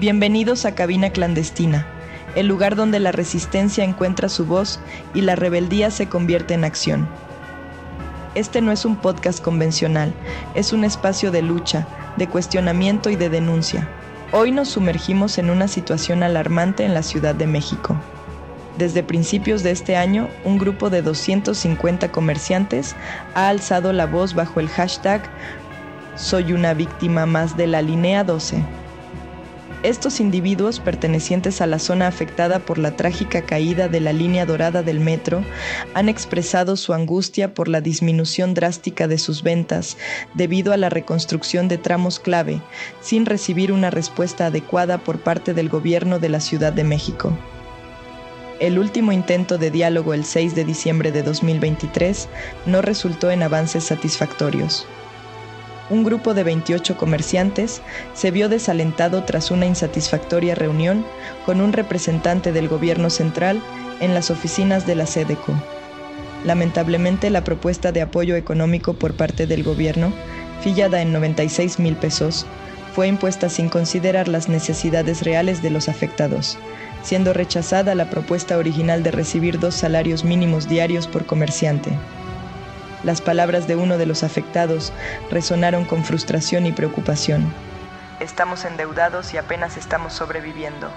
Bienvenidos a Cabina Clandestina, el lugar donde la resistencia encuentra su voz y la rebeldía se convierte en acción. Este no es un podcast convencional, es un espacio de lucha, de cuestionamiento y de denuncia. Hoy nos sumergimos en una situación alarmante en la Ciudad de México. Desde principios de este año, un grupo de 250 comerciantes ha alzado la voz bajo el hashtag Soy una víctima más de la línea 12 estos individuos pertenecientes a la zona afectada por la trágica caída de la línea dorada del metro han expresado su angustia por la disminución drástica de sus ventas debido a la reconstrucción de tramos clave, sin recibir una respuesta adecuada por parte del gobierno de la Ciudad de México. El último intento de diálogo el 6 de diciembre de 2023 no resultó en avances satisfactorios un grupo de 28 comerciantes se vio desalentado tras una insatisfactoria reunión con un representante del gobierno central en las oficinas de la SEDECO. Lamentablemente, la propuesta de apoyo económico por parte del gobierno, fillada en 96 mil pesos, fue impuesta sin considerar las necesidades reales de los afectados, siendo rechazada la propuesta original de recibir dos salarios mínimos diarios por comerciante. Las palabras de uno de los afectados resonaron con frustración y preocupación. Estamos endeudados y apenas estamos sobreviviendo.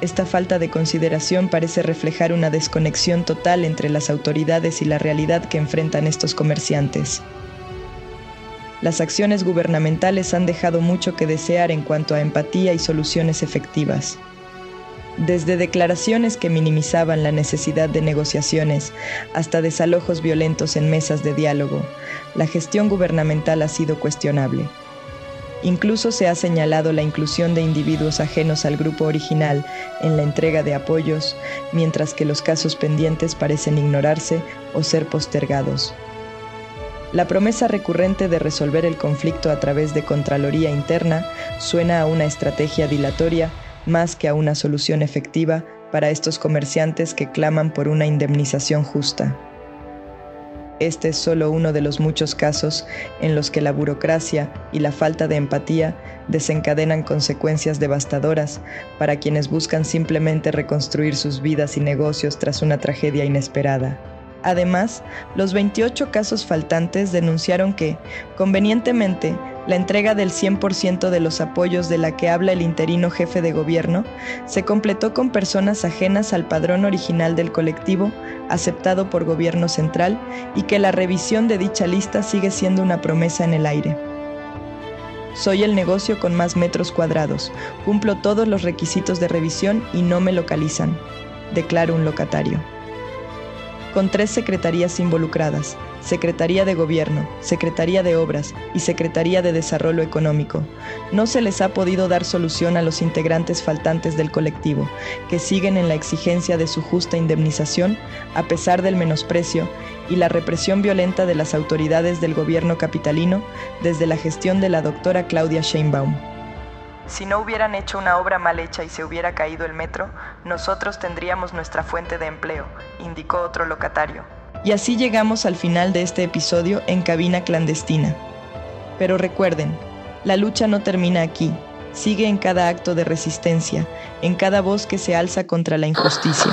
Esta falta de consideración parece reflejar una desconexión total entre las autoridades y la realidad que enfrentan estos comerciantes. Las acciones gubernamentales han dejado mucho que desear en cuanto a empatía y soluciones efectivas. Desde declaraciones que minimizaban la necesidad de negociaciones hasta desalojos violentos en mesas de diálogo, la gestión gubernamental ha sido cuestionable. Incluso se ha señalado la inclusión de individuos ajenos al grupo original en la entrega de apoyos, mientras que los casos pendientes parecen ignorarse o ser postergados. La promesa recurrente de resolver el conflicto a través de Contraloría Interna suena a una estrategia dilatoria más que a una solución efectiva para estos comerciantes que claman por una indemnización justa. Este es solo uno de los muchos casos en los que la burocracia y la falta de empatía desencadenan consecuencias devastadoras para quienes buscan simplemente reconstruir sus vidas y negocios tras una tragedia inesperada. Además, los 28 casos faltantes denunciaron que, convenientemente, la entrega del 100% de los apoyos de la que habla el interino jefe de gobierno se completó con personas ajenas al padrón original del colectivo, aceptado por gobierno central, y que la revisión de dicha lista sigue siendo una promesa en el aire. Soy el negocio con más metros cuadrados, cumplo todos los requisitos de revisión y no me localizan, declara un locatario con tres secretarías involucradas, Secretaría de Gobierno, Secretaría de Obras y Secretaría de Desarrollo Económico. No se les ha podido dar solución a los integrantes faltantes del colectivo, que siguen en la exigencia de su justa indemnización a pesar del menosprecio y la represión violenta de las autoridades del gobierno capitalino desde la gestión de la doctora Claudia Sheinbaum. Si no hubieran hecho una obra mal hecha y se hubiera caído el metro, nosotros tendríamos nuestra fuente de empleo, indicó otro locatario. Y así llegamos al final de este episodio en Cabina Clandestina. Pero recuerden, la lucha no termina aquí, sigue en cada acto de resistencia, en cada voz que se alza contra la injusticia.